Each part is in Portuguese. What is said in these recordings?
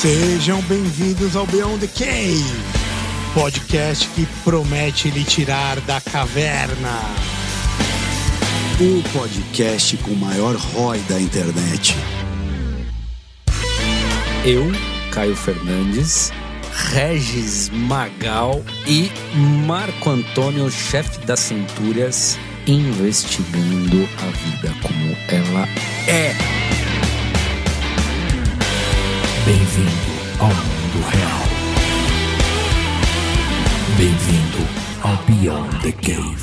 Sejam bem-vindos ao Beyond the Cave, podcast que promete lhe tirar da caverna. O podcast com o maior ROI da internet. Eu, Caio Fernandes, Regis Magal e Marco Antônio, chefe das Centúrias, investigando a vida como ela é. Bem-vindo ao mundo real. Bem-vindo ao Beyond the Cave.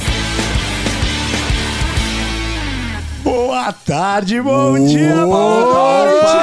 Boa tarde, bom dia, boa noite!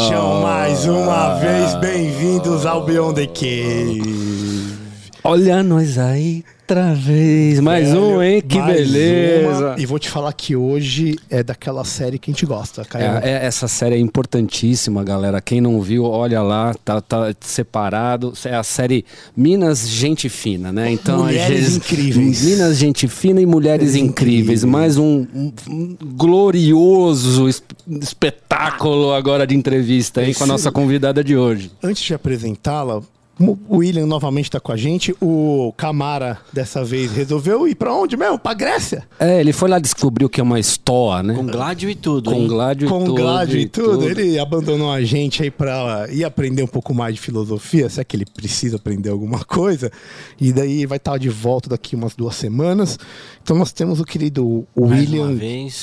Sejam mais uma vez bem-vindos ao Beyond the Cave. Olha nós aí outra vez. Mais Velho, um, hein? Que beleza. uma. E vou te falar que hoje é daquela série que a gente gosta, Caio. É, é- essa série é importantíssima, galera. Quem não viu, olha lá, tá, tá separado. É a série Minas Gente Fina, né? Então, Mulheres vezes, Incríveis. Minas Gente Fina e Mulheres Mulheres Incríveis. Mais um, um- glorioso es- espetáculo agora de entrevista, hein? Com a nossa convidada de hoje. Antes de apresentá-la, o William novamente está com a gente. O Camara, dessa vez, resolveu ir para onde mesmo? Para Grécia? É, ele foi lá descobrir o que é uma estoa, né? Com gládio e tudo, Com hein? gládio e com tudo. gládio e tudo. Ele abandonou a gente aí para ir aprender um pouco mais de filosofia, se é que ele precisa aprender alguma coisa. E daí vai estar de volta daqui umas duas semanas. Então nós temos o querido Mais William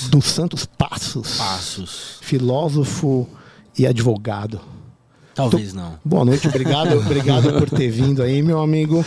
dos Santos Passos, Passos. filósofo e advogado. Talvez não. Boa noite, obrigado, obrigado por ter vindo aí, meu amigo.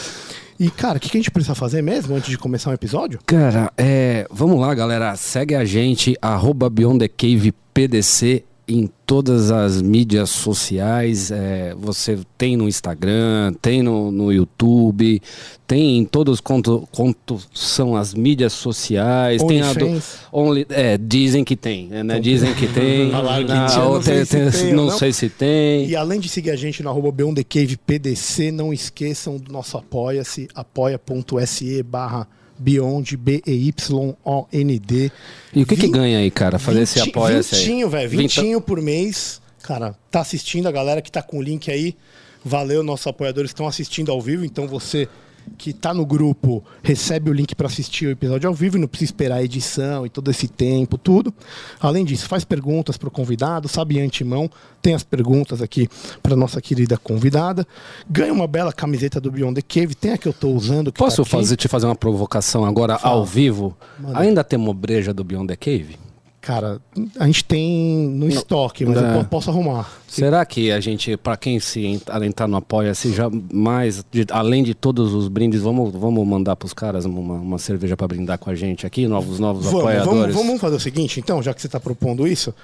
E, cara, o que, que a gente precisa fazer mesmo antes de começar o episódio? Cara, é, vamos lá, galera. Segue a gente, arroba Beyond the Cave PDC em todas as mídias sociais. É, você tem no Instagram, tem no, no YouTube, tem em todos quanto, quanto são as mídias sociais. tem a do. Only, é, dizem que tem, né? Dizem que tem. Falaram que tinha, não sei se tem ou não não. sei se tem. E além de seguir a gente no arroba Beyond the Cave PDC, não esqueçam do nosso apoia-se, apoia.se barra Beyond, B-E-Y-O-N-D. E o que, que ganha aí, cara? Fazer esse Vinti- apoio aí. Vintinho, velho. Vintinho por mês. Cara, tá assistindo, a galera que tá com o link aí. Valeu, nossos apoiadores estão assistindo ao vivo. Então você que tá no grupo recebe o link para assistir o episódio ao vivo e não precisa esperar a edição e todo esse tempo, tudo. Além disso, faz perguntas pro convidado, sabe de antemão. Tem as perguntas aqui para nossa querida convidada. Ganha uma bela camiseta do Beyond the Cave. Tem a que eu tô usando. que Posso tá fazer, te fazer uma provocação agora ao vivo? Ainda tem breja do Beyond the Cave? Cara, a gente tem no estoque, mas É. eu po- posso arrumar. Será que a gente, para quem se ent- adentrar no apoia-se, já mais, de- além de todos os brindes, vamos, vamos mandar pros caras uma, uma cerveja para brindar com a gente aqui, novos, novos Vamos, apoiadores? vamos, vamos fazer o seguinte, então, já que você está propondo isso,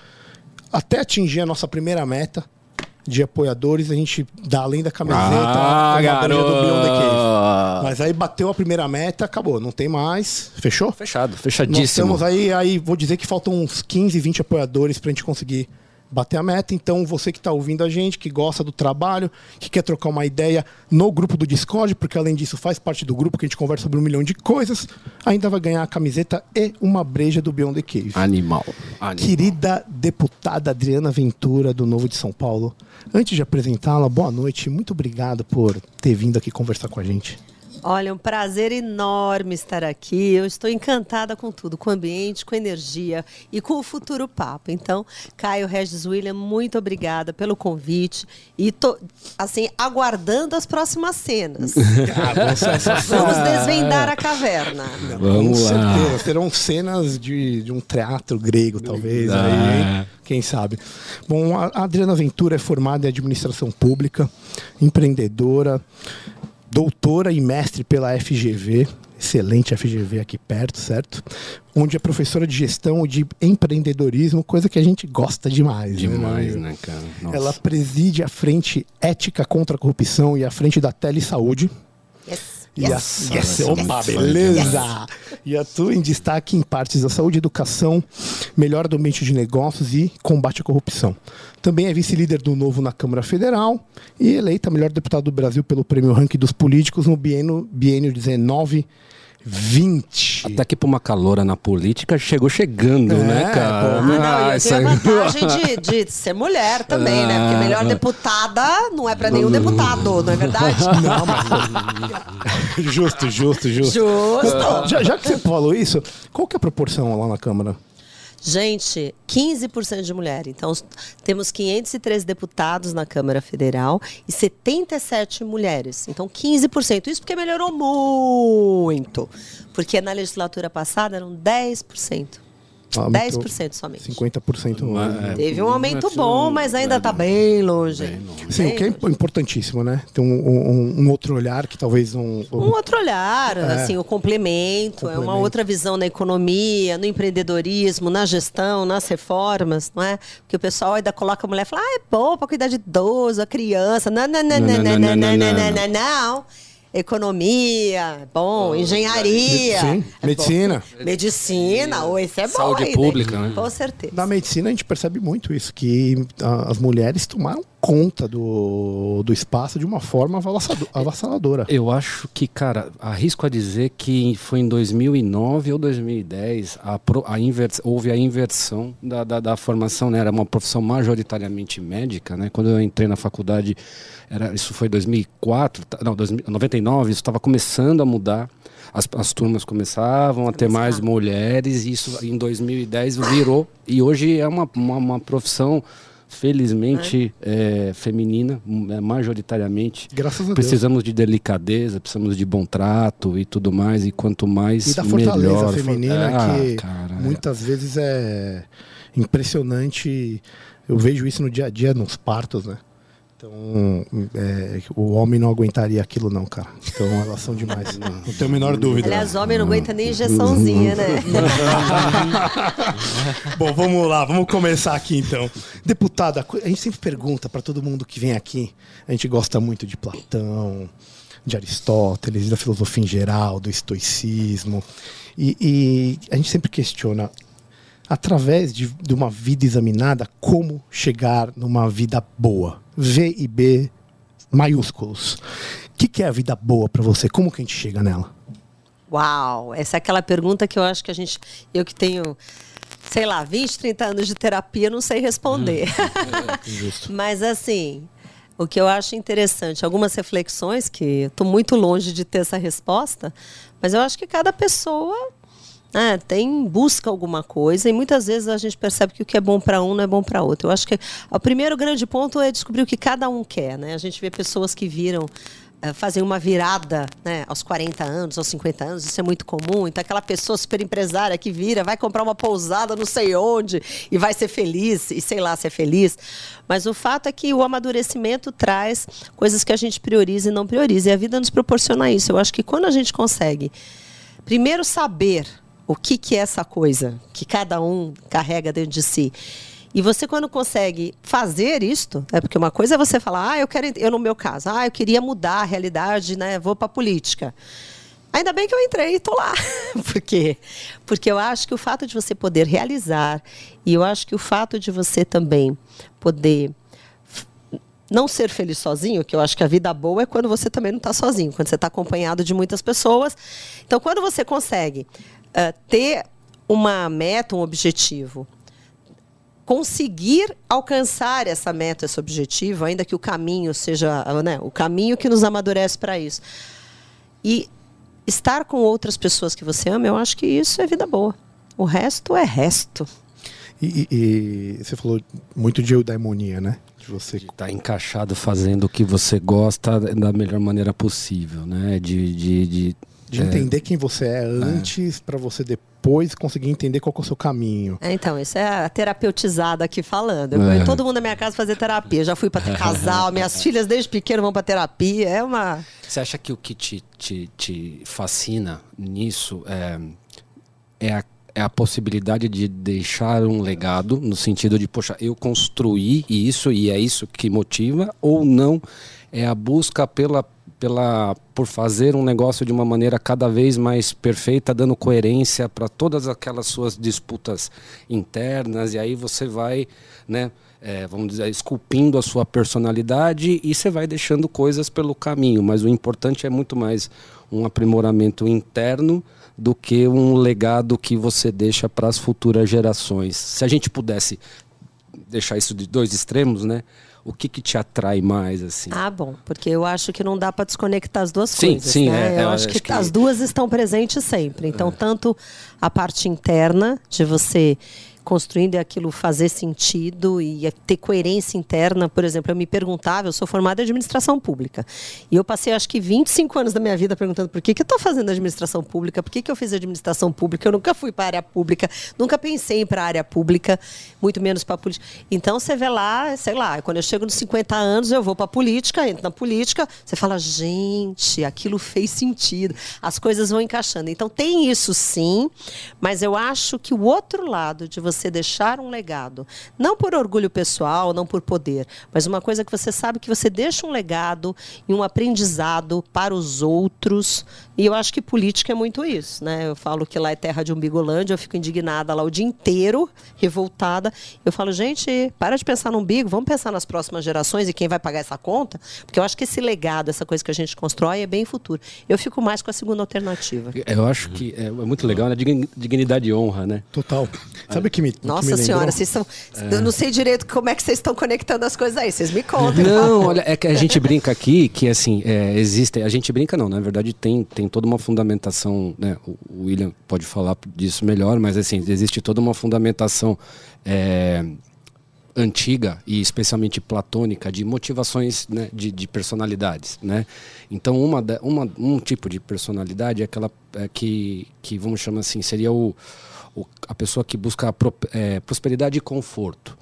até atingir a nossa primeira meta de apoiadores, a gente dá além da camiseta Ah, uma breja do Beyond the Cave. garoto! Mas aí bateu a primeira meta, acabou, não tem mais. Fechou? Fechado, Nós fechadíssimo. estamos aí, aí, vou dizer que faltam uns 15, 20 apoiadores pra gente conseguir bater a meta. Então, você que está ouvindo a gente, que gosta do trabalho, que quer trocar uma ideia no grupo do Discord, porque além disso faz parte do grupo que a gente conversa sobre um milhão de coisas, ainda vai ganhar a camiseta e uma breja do Beyond the Cave. Animal. Animal. Querida deputada Adriana Ventura, do Novo de São Paulo, antes de apresentá-la, boa noite, muito obrigado por ter vindo aqui conversar com a gente. Olha, um prazer enorme estar aqui. Eu estou encantada com tudo, com o ambiente, com a energia e com o futuro papo. Então, Caio Regis William, muito obrigada pelo convite e tô assim aguardando as próximas cenas. Vamos desvendar a caverna. Vamos Com lá. certeza. Serão cenas de, de um teatro grego, talvez. Ah. Aí, hein? Quem sabe? Bom, a Adriana Ventura é formada em administração pública, empreendedora, doutora e mestre pela FGV. Excelente FGV aqui perto, certo? Onde é professora de gestão e de empreendedorismo, coisa que a gente gosta demais. né, Demais, amigo? né, cara? Nossa. Ela preside a frente ética contra a corrupção e a frente da Telesaúde. Yes. E a- Yes. yes, Nossa, opa, beleza! E atua em destaque em partes da saúde, educação, melhora do ambiente de negócios e combate à corrupção. Também é vice-líder do Novo na Câmara Federal e eleita melhor deputado do Brasil pelo Prêmio Ranking dos Políticos no biênio, biênio 19 20. Até que pra uma caloura na política chegou chegando, É, né, cara? Ah, não, e eu isso tenho a vantagem de, de ser mulher também, né? Porque melhor Ah. deputada não é pra nenhum deputado, não é verdade? Não, mas. justo, justo, justo. Justo. Já, já que você falou isso, qual que é a proporção lá na Câmara? Gente, 15% de mulher. Então, temos 513 deputados na Câmara Federal e 77 mulheres. Então, 15%. Isso porque melhorou muito. Porque na legislatura passada eram 10%. Aumentou 10% somente. 50% no ano. É, Teve um aumento mas, bom, mas ainda é, está bem longe. Sim, o que é importantíssimo, né? Tem um, um- um outro olhar que talvez não. Um outro olhar, É. assim, o complemento, é uma Complemento. outra visão na economia, no empreendedorismo, na gestão, nas reformas, não é? Porque o pessoal ainda coloca a mulher e fala, ah, é bom para cuidar de idoso, a criança. Não, não, não, não, não, não, não, não, não, não, não. Economia, bom, engenharia. Sim, é bom. medicina. Medicina, ou esse é bom. Saúde aí, pública, né? Com certeza. Na medicina a gente percebe muito isso, que ah, as mulheres tomaram conta do, do espaço de uma forma avassaladora. Eu acho que, cara, arrisco a dizer que foi em 2009 ou 2010 a pro- a invers- houve a inversão da, da, da formação, né? Era uma profissão majoritariamente médica, né? Quando eu entrei na faculdade, era, isso foi 2004, tá- não, 2000 99, isso estava começando a mudar. As, as turmas começavam a ter mais mulheres, e isso em 2010 virou. E hoje é uma, uma, uma profissão, felizmente, é, feminina, é, majoritariamente. Graças a Deus. Precisamos de delicadeza, precisamos de bom trato e tudo mais. E quanto mais. E da fortaleza melhor. feminina, Ah, que cara, é. muitas vezes é impressionante. Eu vejo isso no dia a dia, nos partos, né? Então, é, o homem não aguentaria aquilo, não, cara. Então, elas são demais. não tenho a menor dúvida. Aliás, homem não aguenta nem injeçãozinha, né? Bom, vamos lá, vamos começar aqui então. Deputada, a gente sempre pergunta para todo mundo que vem aqui. A gente gosta muito de Platão, de Aristóteles, da filosofia em geral, do estoicismo. E, e a gente sempre questiona, através de, de uma vida examinada, como chegar numa vida boa. V e B maiúsculos. O que, que é a vida boa para você? Como que a gente chega nela? Uau, essa é aquela pergunta que eu acho que a gente. Eu que tenho, sei lá, 20, 30 anos de terapia, não sei responder. Mas assim, o que eu acho interessante, algumas reflexões que estou muito longe de ter essa resposta, mas eu acho que cada pessoa né, tem busca alguma coisa e muitas vezes a gente percebe que o que é bom para um não é bom para outro. Eu acho que o primeiro grande ponto é descobrir o que cada um quer, né? A gente vê pessoas que viram eh, fazem uma virada né, aos 40 anos, aos 50 anos, isso é muito comum. Então, aquela pessoa super empresária que vira, vai comprar uma pousada não sei onde e vai ser feliz, e sei lá se é feliz. Mas o fato é que o amadurecimento traz coisas que a gente prioriza e não prioriza. E a vida nos proporciona isso. Eu acho que quando a gente consegue, primeiro, saber o que, que é essa coisa que cada um carrega dentro de si. E você, quando consegue fazer isto, é porque uma coisa é você falar, ah, eu quero, eu no meu caso, ah, eu queria mudar a realidade, né? Vou para política. Ainda bem que eu entrei e estou lá. Por quê? Porque eu acho que o fato de você poder realizar, e eu acho que o fato de você também poder não ser feliz sozinho, que eu acho que a vida boa é quando você também não está sozinho, quando você está acompanhado de muitas pessoas. Então, quando você consegue ah, ter uma meta, um objetivo, conseguir alcançar essa meta, esse objetivo, ainda que o caminho seja né, o caminho que nos amadurece para isso. E estar com outras pessoas que você ama, eu acho que isso é vida boa. O resto é resto. E, e- e você falou muito de eudaimonia, né? De você estar encaixado fazendo o que você gosta da melhor maneira possível, né? De, de, de, De é, entender quem você é antes, pra você depois conseguir entender qual que é o seu caminho. É, Então, isso é a terapeutizada aqui falando. Eu É. todo mundo na minha casa fazer terapia. Já fui para ter casal, minhas filhas desde pequeno vão para terapia. É uma. Você acha que o que te, te, te fascina nisso é, é, a, é a possibilidade de deixar um legado, no sentido de, poxa, eu construí isso e é isso que motiva, ou não? É a busca pela, pela, por fazer um negócio de uma maneira cada vez mais perfeita, dando coerência para todas aquelas suas disputas internas, e aí você vai, né? é, vamos dizer, esculpindo a sua personalidade e você vai deixando coisas pelo caminho, mas o importante é muito mais um aprimoramento interno do que um legado que você deixa para as futuras gerações. Se a gente pudesse deixar isso de dois extremos, né? O que, que te atrai mais assim? Ah, bom, porque eu acho que não dá para desconectar as duas Sim, coisas. sim, né? é, eu é, acho, que, acho que- as duas estão presentes sempre. Então, tanto a parte interna de você construindo aquilo fazer sentido e ter coerência interna. Por exemplo, eu me perguntava, eu sou formada em administração pública. E eu passei acho que 25 anos da minha vida perguntando por que, que eu estou fazendo administração pública, por que, que eu fiz administração pública, eu nunca fui para a área pública, nunca pensei em ir para a área pública, muito menos para a política. Então você vê lá, sei lá, quando eu chego nos 50 anos, eu vou para a política, entro na política, você fala, gente, aquilo fez sentido, as coisas vão encaixando. Então tem isso sim, mas eu acho que o outro lado de você deixar um legado, não por orgulho pessoal, não por poder, mas uma coisa que você sabe que você deixa um legado e um aprendizado para os outros. E eu acho que política é muito isso, né? Eu falo que lá é terra de umbigolândia, eu fico indignada lá o dia inteiro, revoltada. Eu falo, gente, para de pensar no umbigo, vamos pensar nas próximas gerações e quem vai pagar essa conta, porque eu acho que esse legado, essa coisa que a gente constrói é bem futuro. Eu fico mais com a segunda alternativa. Eu acho que é, é muito legal, né? Digni- Dignidade e honra, né? Total. Sabe o que me, o que me Nossa senhora, vocês são. Eu não sei direito como é que vocês estão conectando as coisas aí. Vocês me contem. por Não, olha, é que a gente brinca aqui que assim, é, existe. A gente brinca não, na verdade tem, tem toda uma fundamentação, né? O William pode falar disso melhor, mas assim, existe toda uma fundamentação é, antiga e especialmente platônica de motivações né, de, de personalidades, né? Então uma, uma um tipo de personalidade é aquela é, que que vamos chamar assim seria o, o- a pessoa que busca pro- é, prosperidade e conforto.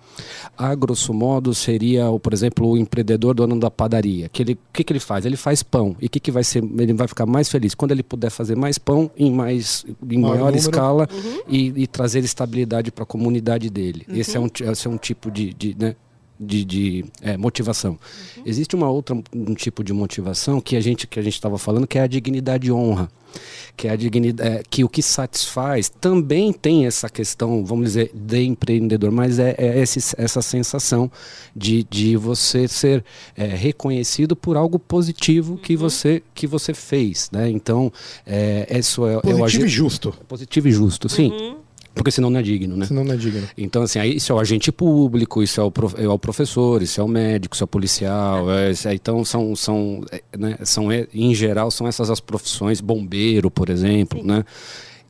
A grosso modo seria, o, por exemplo, o empreendedor dono da padaria. Que ele, o que, que ele faz? Ele faz pão. E o que, que vai ser? Ele vai ficar mais feliz quando ele puder fazer mais pão em mais em Maior escala e, e trazer estabilidade para a comunidade dele. Esse, é um, esse é um tipo de, de, né, de, de, é, motivação. Existe uma outra um tipo de motivação que a gente que a gente estava falando que é a dignidade e honra, que é a dignidade é, que o que satisfaz também tem essa questão, vamos dizer, de empreendedor, mas é, é esse, essa sensação de, de você ser é, reconhecido por algo positivo que você que você fez, né? Então é, isso é, Positivo agi- e justo. positivo e justo, sim. Porque senão não é digno, né? Senão não é digno. Então, assim, aí isso é o agente público, isso é o, prof- é o professor, isso é o médico, isso é o policial. é- é- então, são, são, é, né, são, é, em geral, são essas as profissões, bombeiro, por exemplo, né?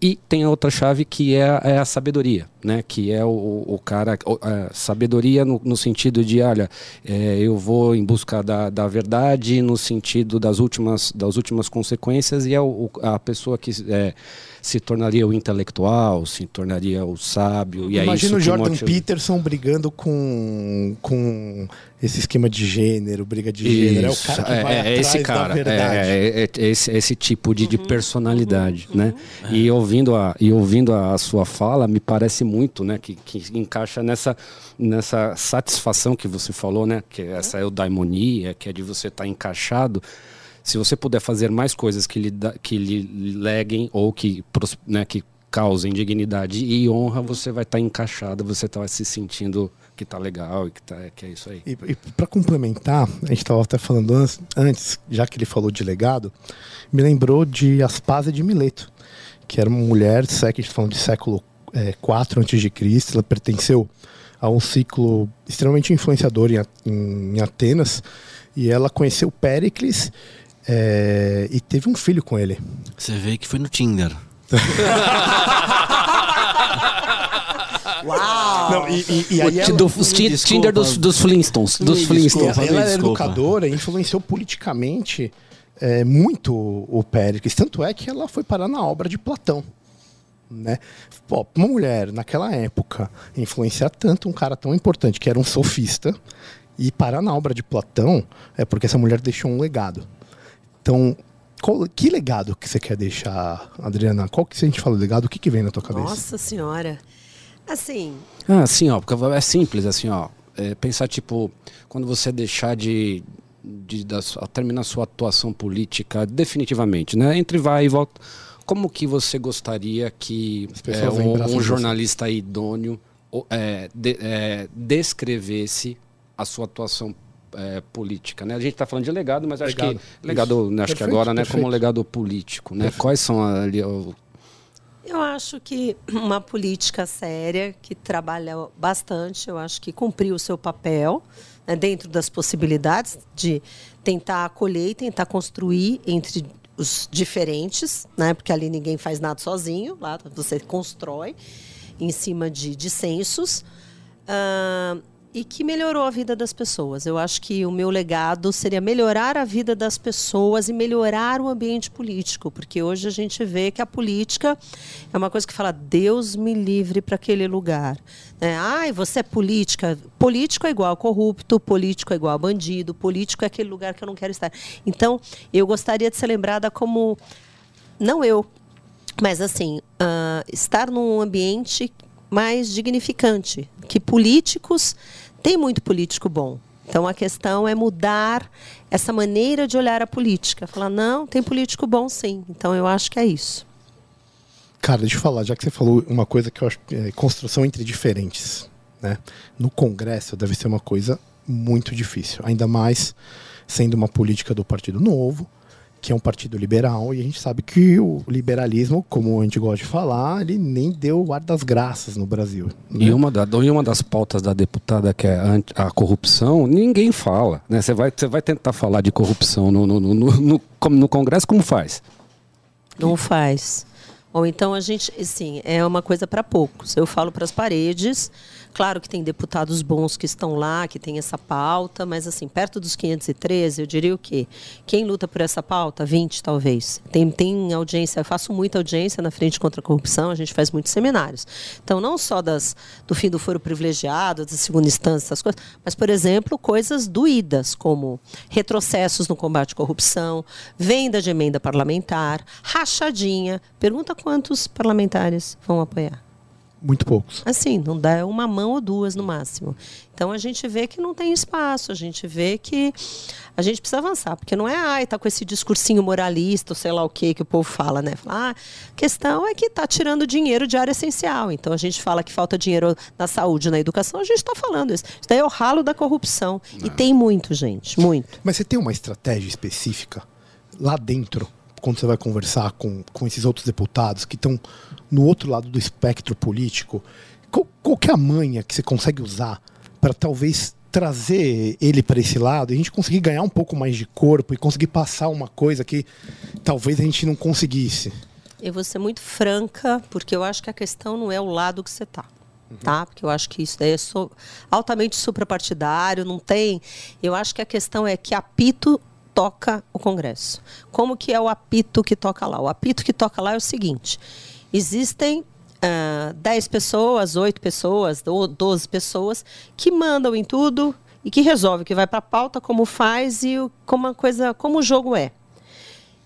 E tem a outra chave que é, a- é a sabedoria, né? Que é o, o cara... a sabedoria no, no sentido de, olha, é, eu vou em busca da, da verdade no sentido das últimas, das últimas consequências e é o, a pessoa que é, se tornaria o intelectual, se tornaria o sábio. E é Imagina isso o Jordan motiva- Peterson brigando com, com esse esquema de gênero, briga de gênero. É o cara que é, vai é atrás esse da cara, verdade. é, é, é esse, esse tipo de, de Uhum, personalidade, né? E ouvindo a e ouvindo a, sua fala, me parece muito, né, que, que encaixa nessa nessa satisfação que você falou, né, que essa eudaimonia, que é de você estar encaixado. Se você puder fazer mais coisas que lhe, da- que lhe leguem ou que, né, que causem dignidade e honra, você vai estar encaixado, você está se sentindo que tá legal e que, tá, que é isso aí. E, e para complementar, a gente estava até falando antes, antes, já que ele falou de legado, me lembrou de Aspásia de Mileto, que era uma mulher, que a gente tá falando de século é, 4 a.C., ela pertenceu a um ciclo extremamente influenciador em, em- em Atenas, e ela conheceu Péricles é, e teve um filho com ele. Você vê que foi no Tinder. Uau! Não, e, e- e aí ela- do- os ti- desculpa. Tinder dos, dos Flintstones. Dos Flintstones. desculpa. ela era desculpa. educadora e influenciou politicamente é, muito o Péricles. Tanto é que ela foi parar na obra de Platão. Né? Pô, uma mulher, naquela época, influenciar tanto um cara tão importante, que era um sofista, e parar na obra de Platão, é porque essa mulher deixou um legado. Então, qual- que legado que você quer deixar, Adriana? Qual que, se a gente fala legado, o que, que vem na tua cabeça? Nossa senhora. Assim, Ah, assim, ó, porque é simples, assim, ó. É, pensar, tipo, quando você deixar de, de da sua- terminar sua atuação política definitivamente, né? Entre vai e volta. Como que você gostaria que é, um, um jornalista idôneo é, de- é, descrevesse a sua atuação é, política, né? A gente está falando de legado, mas acho Legado. que legado, né, acho que Perfeito, agora, né, como perfeito. legado político, né? Quais são ali o- Eu acho que uma política séria, que trabalha bastante, eu acho que cumpriu o seu papel, né, dentro das possibilidades de tentar acolher e tentar construir entre os diferentes, né, porque ali ninguém faz nada sozinho, lá você constrói em cima de dissensos. Ah, e que melhorou a vida das pessoas. Eu acho que o meu legado seria melhorar a vida das pessoas e melhorar o ambiente político, porque hoje a gente vê que a política é uma coisa que fala Deus me livre para aquele lugar. Né? Ai, você é política. Político é igual corrupto, político é igual bandido, político é aquele lugar que eu não quero estar. Então, eu gostaria de ser lembrada como não eu, mas assim, ah, estar num ambiente mais dignificante, que políticos tem muito político bom. Então a questão é mudar essa maneira de olhar a política, falar não, tem político bom sim. Então eu acho que é isso. Cara, deixa eu falar, já que você falou uma coisa que eu acho é construção entre diferentes, né? No Congresso deve ser uma coisa muito difícil, ainda mais sendo uma política do Partido Novo, que é um partido liberal, e a gente sabe que o liberalismo, como a gente gosta de falar, ele nem deu o ar das graças no Brasil. né? E uma, da, e uma das pautas da deputada, que é a, anti- a corrupção, ninguém fala. Né? Você, vai, você vai tentar falar de corrupção no, no, no, no, no- como no Congresso, como faz? Não faz. Ou então a gente, assim, é uma coisa para poucos. Eu falo para as paredes. Claro que tem deputados bons que estão lá, que tem essa pauta, mas assim, perto dos 513, eu diria o quê? Quem luta por essa pauta? 20, talvez. Tem, tem audiência, eu faço muita audiência na Frente contra a Corrupção, a gente faz muitos seminários. Então, não só das, do fim do foro privilegiado, da segunda instância, essas coisas, mas, por exemplo, coisas doídas, como retrocessos no combate à corrupção, venda de emenda parlamentar, rachadinha. Pergunta quantos parlamentares vão apoiar. Muito poucos. Assim, não dá uma mão ou duas no máximo. Então a gente vê que não tem espaço, a gente vê que a gente precisa avançar, porque não é, ai, tá com esse discursinho moralista, ou sei lá o que que o povo fala, né? Fala, ah, a questão é que tá tirando dinheiro de área essencial. Então a gente fala que falta dinheiro na saúde, na educação, a gente está falando isso. Isso daí é o ralo da corrupção. E tem muito, gente, muito. Mas você tem uma estratégia específica lá dentro, quando você vai conversar com, com esses outros deputados que estão no outro lado do espectro político? Qual, qual que é a manha que você consegue usar para talvez trazer ele para esse lado e a gente conseguir ganhar um pouco mais de corpo e conseguir passar uma coisa que talvez a gente não conseguisse? Eu vou ser muito franca, porque eu acho que a questão não é o lado que você está. Tá? Porque eu acho que isso daí é so- altamente suprapartidário, não tem. Eu acho que a questão é que apito toca o Congresso. Como que é o apito que toca lá? O apito que toca lá é o seguinte: existem ah, 10 pessoas, 8 pessoas, ou 12 pessoas que mandam em tudo e que resolve que vai para a pauta, como faz e como a coisa, como o jogo é.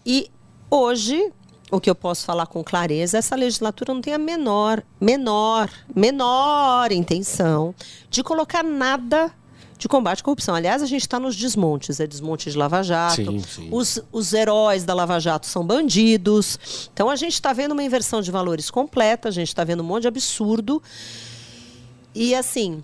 E hoje, o que eu posso falar com clareza, essa legislatura não tem a menor, menor, menor intenção de colocar nada de combate à corrupção. Aliás, a gente está nos desmontes, é desmonte de Lava Jato. Sim, sim. Os, os heróis da Lava Jato são bandidos. Então a gente está vendo uma inversão de valores completa, a gente está vendo um monte de absurdo. E assim,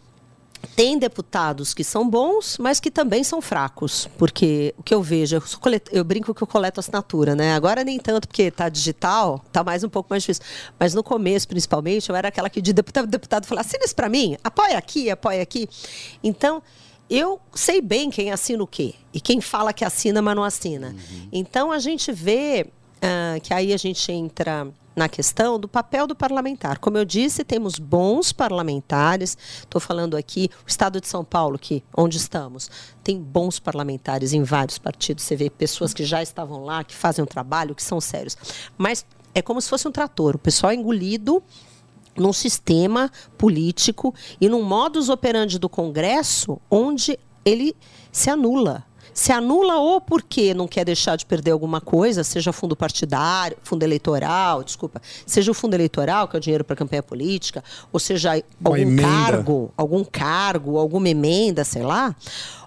tem deputados que são bons, mas que também são fracos. Porque o que eu vejo, eu, colet- eu brinco que eu coleto assinatura, né? Agora nem tanto, porque está digital, está mais um pouco mais difícil. Mas no começo, principalmente, eu era aquela que de deputado, deputado falava, assina isso para mim, apoia aqui, apoia aqui. Então, eu sei bem quem assina o quê. E quem fala que assina, mas não assina. Então, a gente vê ah, que aí a gente entra na questão do papel do parlamentar. Como eu disse, temos bons parlamentares. Estou falando aqui, o Estado de São Paulo, que onde estamos, tem bons parlamentares em vários partidos. Você vê pessoas que já estavam lá, que fazem um trabalho, que são sérios. Mas é como se fosse um trator. O pessoal é engolido num sistema político e num modus operandi do Congresso onde ele se anula. Se anula ou porque não quer deixar de perder alguma coisa, seja fundo partidário, fundo eleitoral, desculpa, seja o fundo eleitoral, que é o dinheiro para campanha política, ou seja algum emenda. cargo, algum cargo, alguma emenda, sei lá,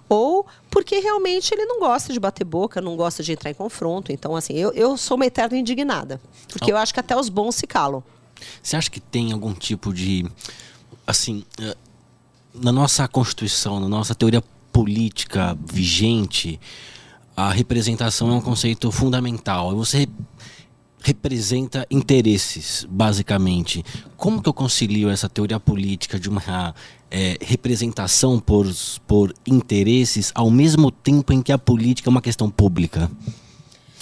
ou porque realmente ele não gosta de bater boca, não gosta de entrar em confronto. Então, assim, eu, eu sou uma eterna indignada, porque eu acho que até os bons se calam. Você acha que tem algum tipo de. Assim. eh, Na nossa Constituição, na nossa teoria política vigente, a representação é um conceito fundamental. Você representa interesses, basicamente. Como que eu concilio essa teoria política de uma é, representação por, por interesses ao mesmo tempo em que a política é uma questão pública?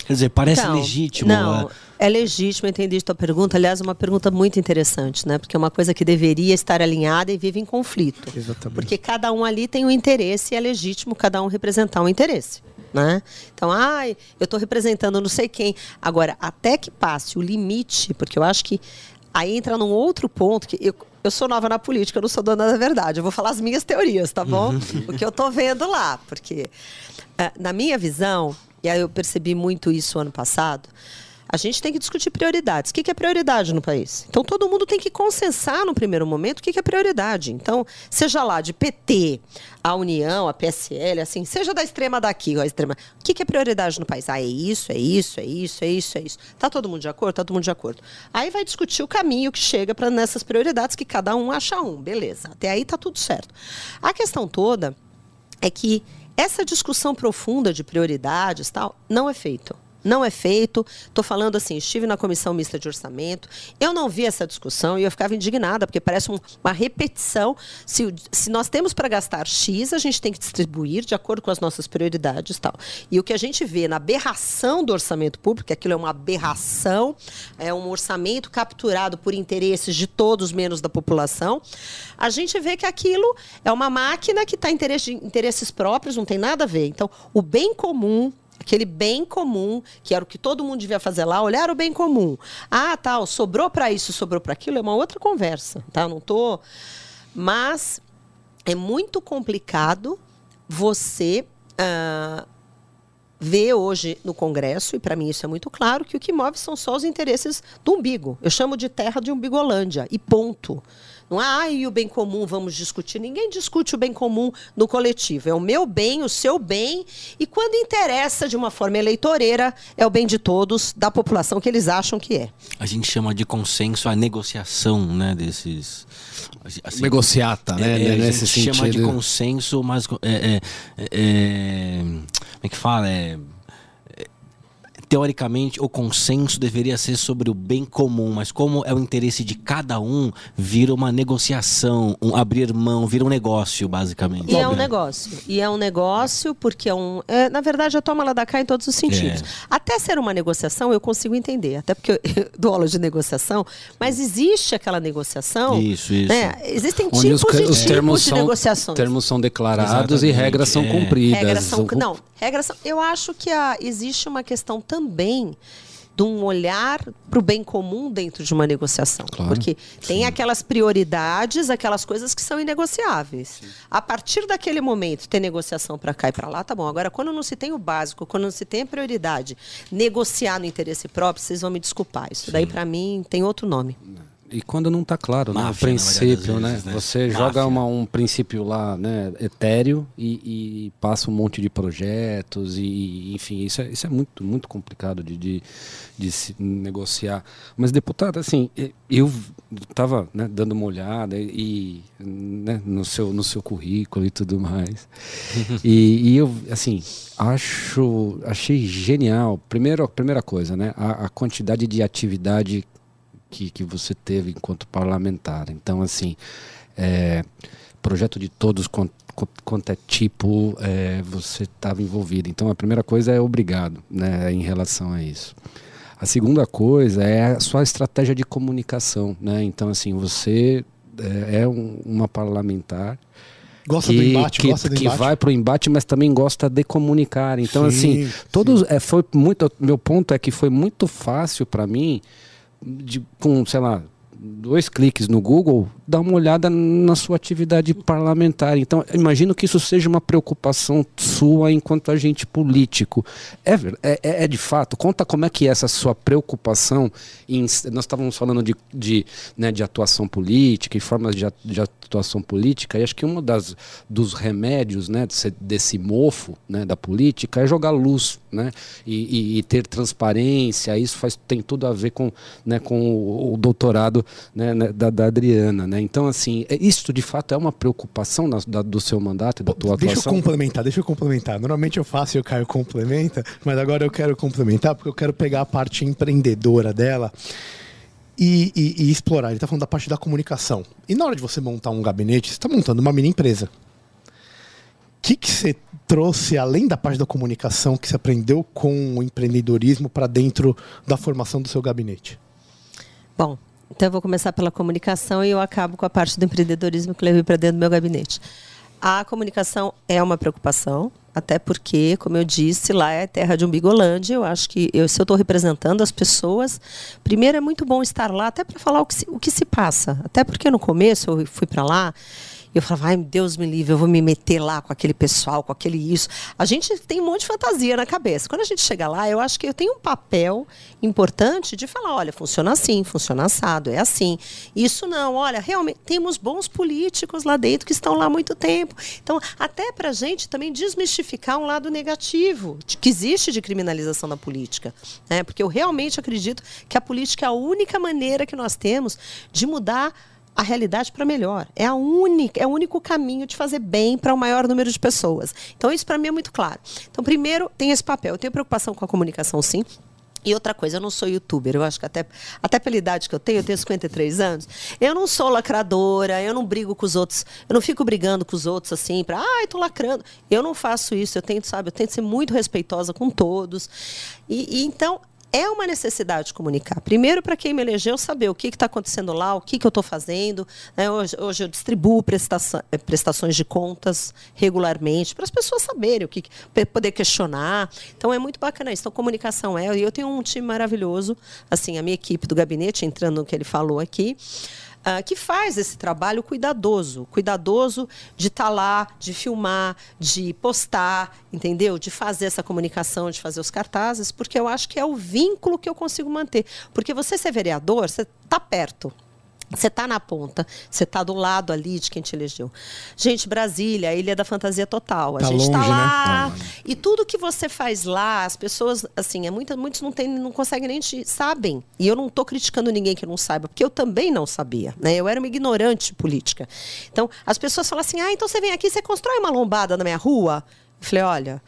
Quer dizer, parece Então, legítimo. Não, é- é legítimo, entendi a tua pergunta. Aliás, é uma pergunta muito interessante, né? Porque é uma coisa que deveria estar alinhada e vive em conflito. Exatamente. Porque cada um ali tem um interesse e é legítimo cada um representar um interesse. Né? Então, ai, eu estou representando não sei quem. Agora, até que passe o limite, porque eu acho que aí entra num outro ponto que eu, eu sou nova na política, eu não sou dona da verdade. Eu vou falar as minhas teorias, tá bom? o que eu estou vendo lá. Porque, ah, na minha visão, e aí eu percebi muito isso ano passado, a gente tem que discutir prioridades. O que é prioridade no país? Então, todo mundo tem que consensar no primeiro momento o que é prioridade. Então, seja lá de PT, a União, a PSL, assim, seja da extrema daqui, ou a extrema. O que é prioridade no país? Ah, é isso, é isso, é isso, é isso, é isso. Tá todo mundo de acordo? Tá todo mundo de acordo. Aí vai discutir o caminho que chega para nessas prioridades, que cada um acha um. Beleza. Até aí tá tudo certo. A questão toda é que essa discussão profunda de prioridades tal não é feito. Não é feito. Estou falando assim, estive na comissão mista de orçamento, eu não vi essa discussão e eu ficava indignada, porque parece um- uma repetição. Se, se nós temos para gastar X, a gente tem que distribuir de acordo com as nossas prioridades tal. E o que a gente vê na aberração do orçamento público, que aquilo é uma aberração, é um orçamento capturado por interesses de todos menos da população, a gente vê que aquilo é uma máquina que está em interesse- interesses próprios, não tem nada a ver. Então, o bem comum aquele bem comum, que era o que todo mundo devia fazer lá, olhar o bem comum. Ah, tal, sobrou para isso, sobrou para aquilo, é uma outra conversa, tá? Não tô mas é muito complicado você ah, ver hoje no Congresso, e para mim isso é muito claro, que o que move são só os interesses do umbigo. Eu chamo de terra de umbigolândia, e ponto. Não é, ah, e o bem comum, vamos discutir. Ninguém discute o bem comum no coletivo. É o meu bem, o seu bem, e quando interessa de uma forma eleitoreira, é o bem de todos, da população que eles acham que é. A gente chama de consenso a negociação, né, desses... assim, Negociata, né? É, a nesse gente chama de sentido. consenso, mas é, é, é, como é que fala? É, é, teoricamente, o consenso deveria ser sobre o bem comum, mas como é o interesse de cada um, vira uma negociação, um abrir mão, vira um negócio, basicamente. E é um né? negócio. E é um negócio porque é um. é, na verdade, a toma lá da cá em todos os sentidos. É. Até ser uma negociação, eu consigo entender. Até porque eu, eu dou aula de negociação, mas existe aquela negociação. Isso, isso. né? Existem Onde tipos os, e os tipos termos de são, negociações. termos são declarados Exatamente, e regras são é. cumpridas. Regras são. Não, regras são. Eu acho que a- existe uma questão também de um olhar para o bem comum dentro de uma negociação. Claro, Porque tem aquelas prioridades, aquelas coisas que são inegociáveis. A partir daquele momento, ter negociação para cá e para lá, tá bom. Agora, quando não se tem o básico, quando não se tem a prioridade, negociar no interesse próprio, vocês vão me desculpar. Isso daí, para mim, tem outro nome. E quando não está claro, né? O Máfia, na maioria princípio, né? vezes, né? Você Máfia. joga uma- um princípio lá, né, etéreo e, e passa um monte de projetos e, enfim, isso é, isso é muito, muito complicado de, de, de se negociar. Mas, deputado, assim, eu estava dando uma olhada e, e, né, no, seu, no seu currículo e tudo mais. e, e eu, assim, acho, achei genial. Primeiro, a primeira coisa, né? A, a quantidade de atividade que, que você teve enquanto parlamentar. Então, assim, é, projeto de todos quan- quan- quanto é tipo é, você estava envolvido. Então, a primeira coisa é obrigado, né, em relação a isso. A segunda coisa é a sua estratégia de comunicação, né? Então, assim, você é, é um- uma parlamentar Gosta que, do embate, que, gosta do que embate. vai pro embate, mas também gosta de comunicar. Então, Sim, assim, todos é, foi muito. Meu ponto é que foi muito fácil para mim, de, com, sei lá, dois cliques no Google, dar uma olhada na sua atividade parlamentar. Então, imagino que isso seja uma preocupação sua enquanto agente político. É, é, é- é de fato? Conta como é que é essa sua preocupação. Em, nós estávamos falando de, de, né, de atuação política e formas de, de atuação política, e acho que um das, dos remédios né, desse, desse mofo né, da política é jogar luz né, e, e- e ter transparência. Isso faz, tem tudo a ver com, né, com o, o doutorado né, né, da, da Adriana. Né? Então, assim, é- isso de fato é uma preocupação na- da- do seu mandato e da tua Deixa eu atuação? complementar, deixa eu complementar. Normalmente eu faço e o Caio complementa, mas agora eu quero complementar porque eu quero pegar a parte empreendedora dela e, e- e explorar. Ele está falando da parte da comunicação. E na hora de você montar um gabinete, você está montando uma mini empresa. O que, que você trouxe, além da parte da comunicação, que você aprendeu com o empreendedorismo para dentro da formação do seu gabinete? Bom, então eu vou começar pela comunicação e eu acabo com a parte do empreendedorismo que levei para dentro do meu gabinete. A comunicação é uma preocupação, até porque, como eu disse, lá é terra de umbigolândia. Eu acho que eu, se eu estou representando as pessoas, primeiro é muito bom estar lá, até para falar o que, se, o que se passa. Até porque no começo eu fui para lá e eu falava, ai, Deus me livre, eu vou me meter lá com aquele pessoal, com aquele isso. A gente tem um monte de fantasia na cabeça. Quando a gente chega lá, eu acho que eu tenho um papel importante de falar, olha, funciona assim, funciona assado, é assim. Isso não, olha, realmente temos bons políticos lá dentro que estão lá há muito tempo. Então, até para a gente também desmistificar um lado negativo que existe de criminalização na política. Né? Porque eu realmente acredito que a política é a única maneira que nós temos de mudar a realidade para melhor. É a única, é o único caminho de fazer bem para o maior número de pessoas. Então isso para mim é muito claro. Então primeiro tem esse papel. Eu tenho preocupação com a comunicação, sim. E outra coisa, eu não sou youtuber, eu acho que até, até pela idade que eu tenho, eu tenho 53 anos, eu não sou lacradora, eu não brigo com os outros, eu não fico brigando com os outros assim, para, ai, tô lacrando. Eu não faço isso, eu tento, sabe, eu tento ser muito respeitosa com todos. E, e então, é uma necessidade de comunicar. Primeiro, para quem me elegeu, saber o que está acontecendo lá, o que, que eu estou fazendo. né? Hoje, hoje eu distribuo prestaça- eh, prestações de contas regularmente, para as pessoas saberem o que, que- poder questionar. Então é muito bacana isso. Então, comunicação é. E eu tenho um time maravilhoso, assim, a minha equipe do gabinete, entrando no que ele falou aqui. Ah, que faz esse trabalho cuidadoso, cuidadoso de estar lá, de filmar, de postar, entendeu? De fazer essa comunicação, de fazer os cartazes, porque eu acho que é o vínculo que eu consigo manter. Porque você ser vereador, você está perto. Você está na ponta, você está do lado ali de quem te elegeu. Gente, Brasília, a ilha da fantasia total. A Tá gente está né? lá. E tudo que você faz lá, as pessoas, assim, é muita, muitos não, tem, não conseguem nem te. sabem. E eu não estou criticando ninguém que não saiba, porque eu também não sabia. Né? Eu era uma ignorante política. Então, as pessoas falam assim: ah, então você vem aqui, você constrói uma lombada na minha rua? Eu falei: olha.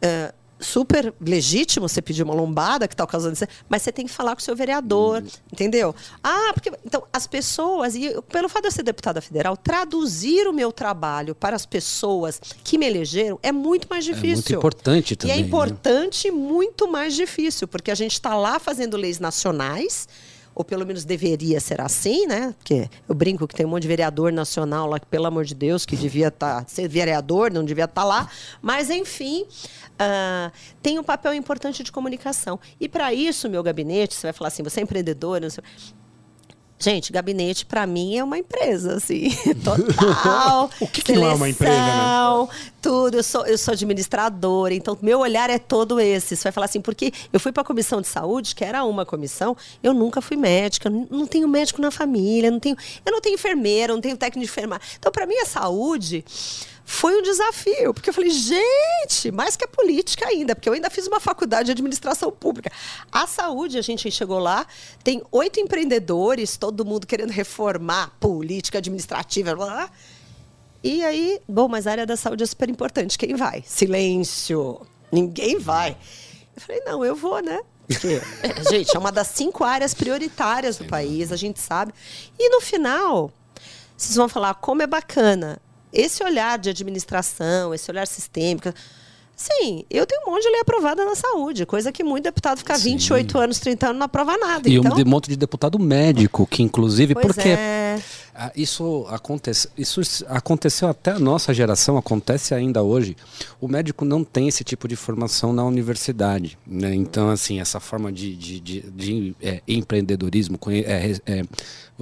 eh, super legítimo você pedir uma lombada que está causando isso, mas você tem que falar com o seu vereador, entendeu? Ah, porque então as pessoas e eu, pelo fato de eu ser deputada federal, traduzir o meu trabalho para as pessoas que me elegeram é muito mais difícil. muito importante E também, é né? importante e muito mais difícil, porque a gente está lá fazendo leis nacionais ou pelo menos deveria ser assim, né? Porque eu brinco que tem um monte de vereador nacional lá, que, pelo amor de Deus, que devia estar ser vereador, não devia estar lá. Mas, enfim, ah, tem um papel importante de comunicação. E para isso, meu gabinete, você vai falar assim, você é empreendedor, não sei. Gente, gabinete para mim é uma empresa, assim, total. O que que não é uma empresa, né? Seleção, Tudo, eu sou, eu sou administradora, então meu olhar é todo esse. Você vai falar assim, porque eu fui para a comissão de saúde, que era uma comissão, eu nunca fui médica, não não tenho médico na família, não tenho, eu não tenho enfermeira, não tenho técnico de enfermagem. Então, para mim, a saúde foi um desafio, porque eu falei, gente, mais que a política ainda, porque eu ainda fiz uma faculdade de administração pública. A saúde, a gente chegou lá, tem oito empreendedores, todo mundo querendo reformar política administrativa, blá, blá, blá. E aí, bom, mas a área da saúde é super importante. Quem vai? Silêncio. Ninguém vai. Eu falei, não, eu vou, né? Porque, gente, é uma das cinco áreas prioritárias do país, a gente sabe. E no final, vocês vão falar como é bacana esse olhar de administração, esse olhar sistêmico. Sim, eu tenho um monte de lei aprovada na saúde, coisa que muito deputado fica 28 anos, 30 anos não aprova nada. E então, um monte de deputado médico, que inclusive, pois porque é. ah, isso, acontece, isso aconteceu até a nossa geração, acontece ainda hoje. O médico não tem esse tipo de formação na universidade. Né? Então, assim, essa forma de, de, de, de, é, empreendedorismo, é, é,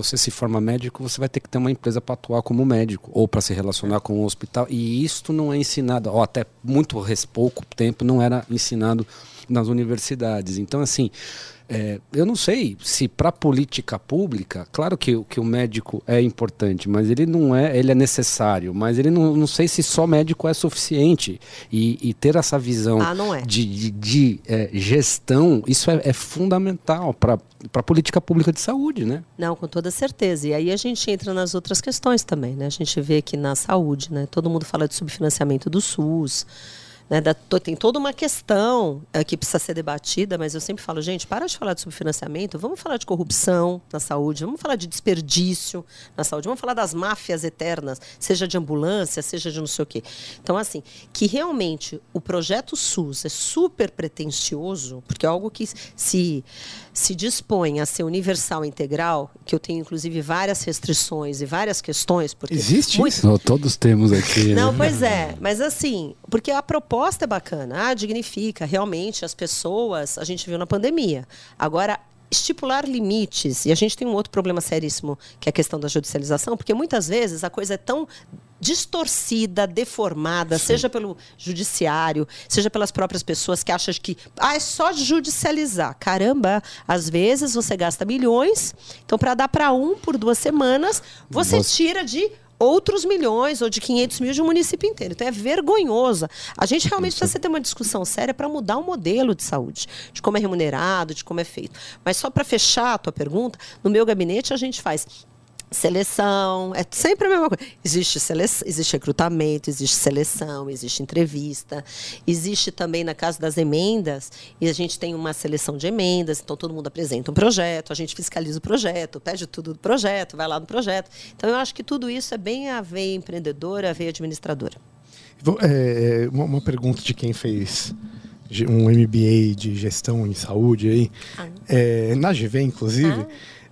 você se forma médico, você vai ter que ter uma empresa para atuar como médico ou para se relacionar com um hospital. E isto não é ensinado, ou até muito pouco tempo não era ensinado nas universidades. Então, assim, é, eu não sei se para política pública, claro que, que o médico é importante, mas ele não é, ele é necessário, mas ele não, não sei se só médico é suficiente. E, e ter essa visão Ah, é. de, de, de, é, gestão, isso é, é fundamental para a política pública de saúde, né? Não, com toda certeza. E aí a gente entra nas outras questões também, né? A gente vê que na saúde, né? Todo mundo fala de subfinanciamento do SUS. Né, da, tem toda uma questão eh, que precisa ser debatida, mas eu sempre falo, gente, para de falar de subfinanciamento, vamos falar de corrupção na saúde, vamos falar de desperdício na saúde, vamos falar das máfias eternas, seja de ambulância, seja de não sei o quê. Então, assim, que realmente o projeto SUS é super pretensioso, porque é algo que se, se dispõe a ser universal integral, que eu tenho, inclusive, várias restrições e várias questões, porque Existe muito- isso? Todos temos aqui. não, né? pois é. Mas assim, porque a proposta é bacana. Ah, dignifica. Realmente, as pessoas, a gente viu na pandemia. Agora, estipular limites, e a gente tem um outro problema seríssimo, que é a questão da judicialização, porque muitas vezes a coisa é tão distorcida, deformada, seja pelo judiciário, seja pelas próprias pessoas que acham que ah, é só judicializar. Caramba, às vezes você gasta milhões, então para dar para um por duas semanas, você Você- tira de outros milhões ou de 500 mil de um município inteiro. Então é vergonhosa. A gente realmente precisa ter uma discussão séria para mudar o modelo de saúde, de como é remunerado, de como é feito. Mas só para fechar a tua pergunta, no meu gabinete a gente faz seleção, é sempre a mesma coisa. Existe seleção, existe recrutamento, existe seleção, existe entrevista, existe também na casa das emendas, e a gente tem uma seleção de emendas, então todo mundo apresenta um projeto, a gente fiscaliza o projeto, pede tudo do projeto, vai lá no projeto. Então eu acho que tudo isso é bem a veia empreendedora, a veia administradora. Vou- é, uma, pergunta de quem fez um MBA de gestão em saúde aí. É, na GV, inclusive,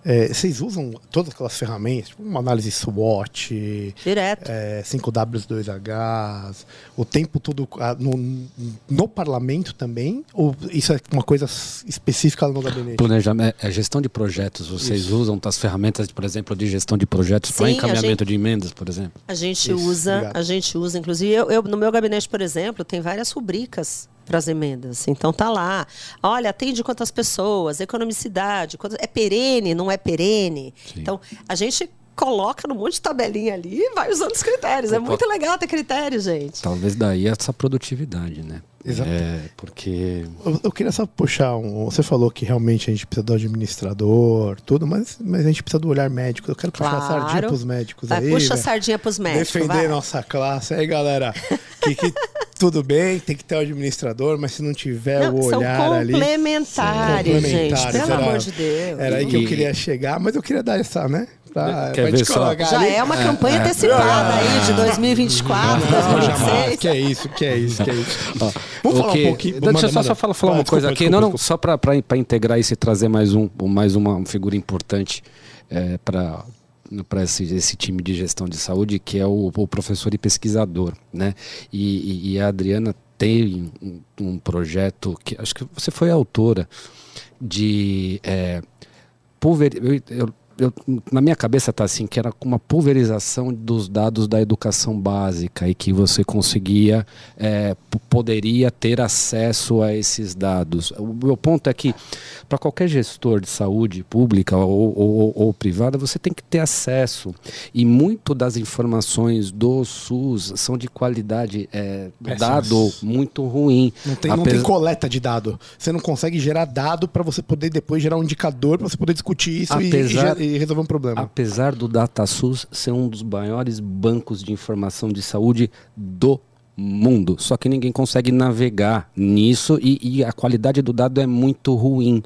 é, vocês usam todas aquelas ferramentas, tipo uma análise SWOT, Direto. é, 5W2H, o tempo todo ah, no, no parlamento também? Ou isso é uma coisa específica no gabinete? Planejamento, é, gestão de projetos. Vocês usam as ferramentas, por exemplo, de gestão de projetos para encaminhamento gente- de emendas, por exemplo? A gente Isso, usa, obrigado. a gente usa, inclusive, eu, eu, no meu gabinete, por exemplo, tem várias rubricas para as emendas. Então tá lá. Olha, atende quantas pessoas, economicidade, quantas- é perene, não é perene. Sim. Então, a gente coloca num monte de tabelinha ali e vai usando os critérios. É muito legal ter critérios, gente. Talvez daí essa produtividade, né? Exato. É, porque Eu, eu queria só puxar um. Você falou que realmente a gente precisa do administrador, tudo, mas, mas a gente precisa do olhar médico. Eu quero puxar a Claro. sardinha pros médicos Vai, aí. puxa a velho. sardinha pros médicos. Defender vai. nossa classe. Aí, galera, que, que tudo bem, tem que ter o administrador, mas se não tiver Não, o são olhar ali. complementares, gente. complementares, Pelo era- amor de Deus. Era aí que eu queria chegar, mas eu queria dar essa, né? Pra, Quer pra ver só? Já ali. é uma campanha antecipada aí de 2024, Não, jamais. 2026. Que é isso, que é isso, que é isso. Ó, Vamos falar que- um pouquinho. Deixa eu só, só falar, falar Ah, uma desculpa, coisa aqui. desculpa, não, não, só para integrar isso e trazer mais, um, mais uma figura importante é, para para esse, esse time de gestão de saúde, que é o, o professor e pesquisador. Né? E, e- e a Adriana tem um, um projeto que acho que você foi a autora de é, pulver, eu- eu- eu- na minha cabeça tá assim que era uma pulverização dos dados da educação básica e que você conseguia é, poderia ter acesso a esses dados. O meu ponto é que para qualquer gestor de saúde pública ou, ou- ou privada você tem que ter acesso e muito das informações do SUS são de qualidade é, dado muito ruim. Não tem, não tem Apesar- coleta de dado. Você não consegue gerar dado para você poder depois gerar um indicador para você poder discutir isso e- Apesar- e, e resolver um problema. Apesar do DataSUS ser um dos maiores bancos de informação de saúde do mundo, só que ninguém consegue navegar nisso e, e a qualidade do dado é muito ruim.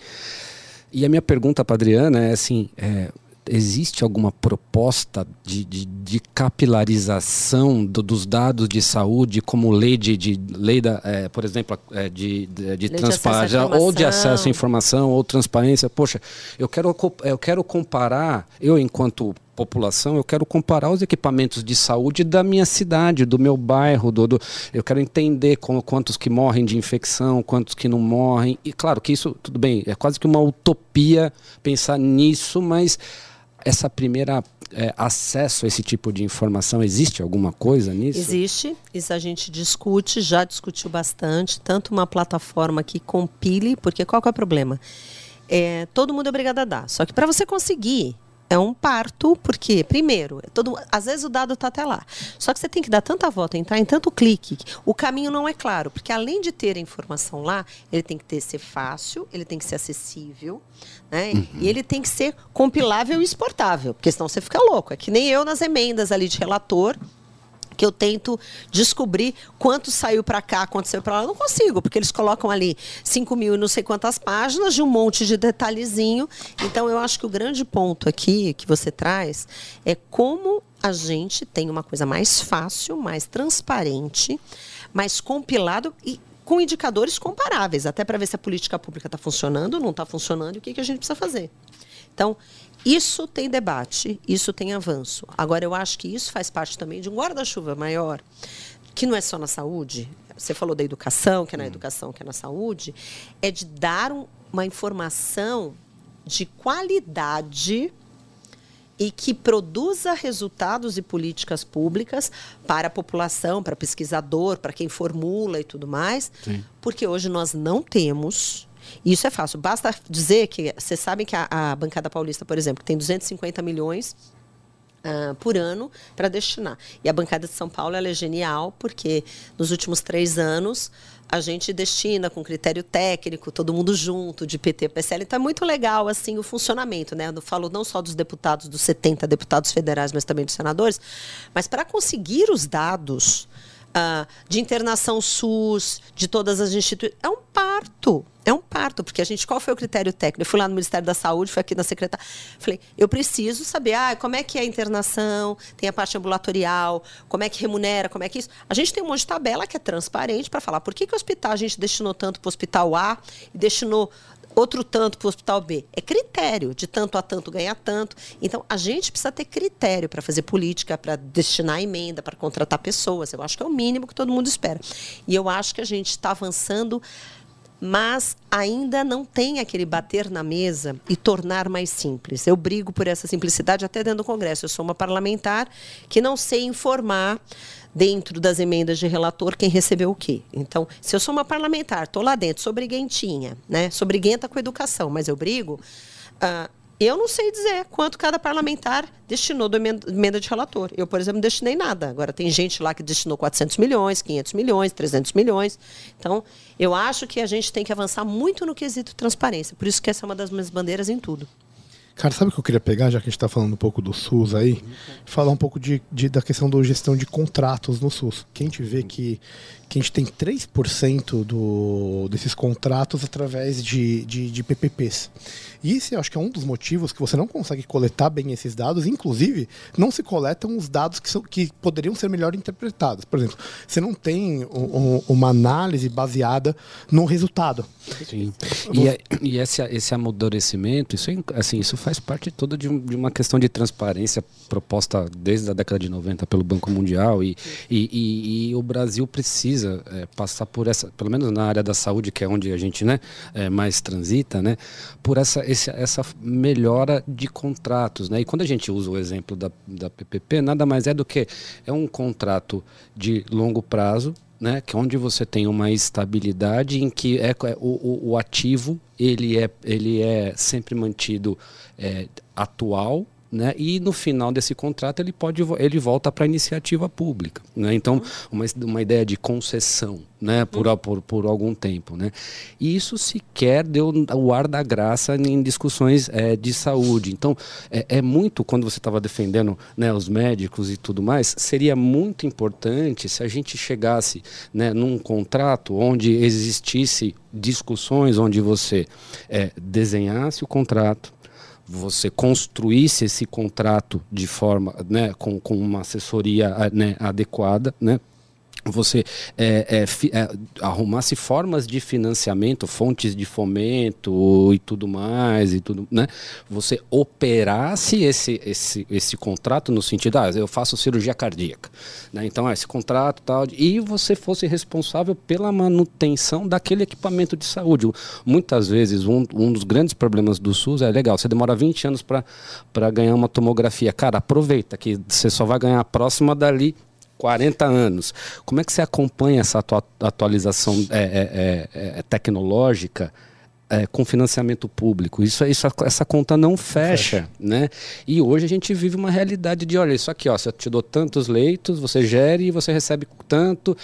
E a minha pergunta para Adriana é assim: é, existe alguma proposta de, de, de capilarização do- dos dados de saúde, como lei de, de lei da, é, por exemplo, é, de, de, de transparência ou de acesso à informação ou transparência? Poxa, eu quero eu quero comparar, eu enquanto população, eu quero comparar os equipamentos de saúde da minha cidade, do meu bairro, do, do- eu quero entender como, quantos que morrem de infecção, quantos que não morrem. E claro que isso, tudo bem, é quase que uma utopia pensar nisso, mas essa primeira é, acesso a esse tipo de informação, existe alguma coisa nisso? Existe, isso a gente discute, já discutiu bastante, tanto uma plataforma que compile, porque qual que é o problema? é, todo mundo é obrigado a dar. Só que para você conseguir é um parto, porque, primeiro, todo, às vezes o dado está até lá. Só que você tem que dar tanta volta, entrar em tanto clique, o caminho não é claro. Porque além de ter a informação lá, ele tem que ter, ser fácil, ele tem que ser acessível, né? Uhum. E ele tem que ser compilável e exportável, porque senão você fica louco. É que nem eu nas emendas ali de relator, que eu tento descobrir quanto saiu para cá, quanto saiu para lá. Eu não consigo, porque eles colocam ali 5 mil e não sei quantas páginas de um monte de detalhezinho. Então, eu acho que o grande ponto aqui que você traz é como a gente tem uma coisa mais fácil, mais transparente, mais compilado e com indicadores comparáveis, até para ver se a política pública está funcionando não está funcionando e o que, que a gente precisa fazer. Então, isso tem debate, isso tem avanço. Agora, eu acho que isso faz parte também de um guarda-chuva maior, que não é só na saúde. Você falou da educação, que é na hum. educação, que é na saúde, é de dar um, uma informação de qualidade e que produza resultados e políticas públicas para a população, para pesquisador, para quem formula e tudo mais. Sim. Porque hoje nós não temos isso é fácil. Basta dizer que vocês sabem que a, a bancada paulista, por exemplo, tem 250 milhões Uh, por ano para destinar. E a bancada de São Paulo é genial, porque nos últimos três anos a gente destina com critério técnico, todo mundo junto, de PT, PSL. Então é muito legal assim o funcionamento. Né? Eu falo não só dos deputados, dos 70 deputados federais, mas também dos senadores. Mas para conseguir os dados uh, de internação SUS, de todas as instituições. É um parto. É um parto, porque a gente, qual foi o critério técnico? Eu fui lá no Ministério da Saúde, fui aqui na secretaria. Falei, eu preciso saber ah, como é que é a internação, tem a parte ambulatorial, como é que remunera, como é que isso. A gente tem um monte de tabela que é transparente para falar por que, que o hospital a gente destinou tanto para o hospital A e destinou outro tanto para o hospital B. É critério, de tanto a tanto ganhar tanto. Então, a gente precisa ter critério para fazer política, para destinar emenda, para contratar pessoas. Eu acho que é o mínimo que todo mundo espera. E eu acho que a gente está avançando, mas ainda não tem aquele bater na mesa e tornar mais simples. Eu brigo por essa simplicidade até dentro do Congresso. Eu sou uma parlamentar que não sei informar dentro das emendas de relator quem recebeu o quê. Então, se eu sou uma parlamentar, estou lá dentro, sou briguentinha, né? Sou briguenta com educação, mas eu brigo. Uh, eu não sei dizer quanto cada parlamentar destinou da emenda de relator. Eu, por exemplo, não destinei nada. Agora, tem gente lá que destinou 400 milhões, 500 milhões, 300 milhões. Então, eu acho que a gente tem que avançar muito no quesito transparência. Por isso que essa é uma das minhas bandeiras em tudo. Cara, sabe o que eu queria pegar, já que a gente está falando um pouco do SUS aí? Falar um pouco de, de, da questão da gestão de contratos no SUS. Que a gente vê que, que a gente tem 3% do, desses contratos através de, de, de PPPs. E esse acho que é um dos motivos que você não consegue coletar bem esses dados. Inclusive, não se coletam os dados que, são, que poderiam ser melhor interpretados. Por exemplo, você não tem um, uma análise baseada no resultado. Sim. E, é, e esse, esse amadurecimento, isso, é assim, isso faz parte toda de, um, de, uma questão de transparência proposta desde a década de 90 pelo Banco Mundial. E, e, e, e o Brasil precisa é, passar por essa, pelo menos na área da saúde, que é onde a gente né, é, mais transita, né, por essa esse, essa melhora de contratos. Né? E quando a gente usa o exemplo da, da PPP, nada mais é do que é um contrato de longo prazo, né, que é onde você tem uma estabilidade em que é, é o, o, ativo ele é, ele é sempre mantido é, atual né? E no final desse contrato ele pode ele volta para a iniciativa pública, né? Então uma, uma ideia de concessão, né? Por, uhum. por, por algum tempo, né? E isso sequer deu o ar da graça em discussões é, de saúde. Então é, é muito quando você estava defendendo né, os médicos e tudo mais, seria muito importante se a gente chegasse né, num contrato onde existisse discussões, onde você é, desenhasse o contrato você construísse esse contrato de forma, né, com, com uma assessoria né, adequada, né, você é, é, é, arrumasse formas de financiamento, fontes de fomento e tudo mais e tudo, né? Você operasse esse, esse, esse contrato no sentido, ah, eu faço cirurgia cardíaca, né? Então esse contrato tal e você fosse responsável pela manutenção daquele equipamento de saúde. Muitas vezes um, um dos grandes problemas do SUS é legal, você demora 20 anos para ganhar uma tomografia, cara, aproveita que você só vai ganhar a próxima dali 40 anos. Como é que você acompanha essa atualização é, é, é, é, tecnológica é, com financiamento público. Isso, isso, essa conta não fecha, fecha, né? E hoje a gente vive uma realidade de, olha, isso aqui, ó, se eu te dou tantos leitos, você gere e você recebe tanto.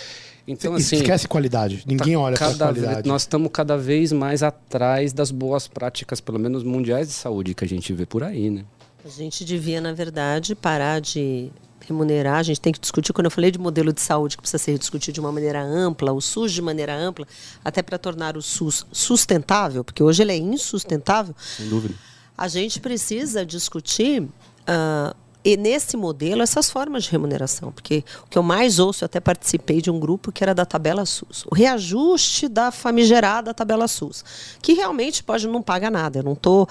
Então, assim, esquece qualidade. Ninguém tá olha para qualidade. Vez, nós estamos cada vez mais atrás das boas práticas, pelo menos mundiais de saúde que a gente vê por aí, né? A gente devia, na verdade, parar de remunerar. A gente tem que discutir. Quando eu falei de modelo de saúde que precisa ser discutido de uma maneira ampla, o SUS de maneira ampla, até para tornar o SUS sustentável, porque hoje ele é insustentável. Sem dúvida. A gente precisa discutir uh, e nesse modelo, essas formas de remuneração, porque o que eu mais ouço, eu até participei de um grupo que era da tabela SUS, o reajuste da famigerada tabela SUS, que realmente pode não pagar nada. Eu não tô,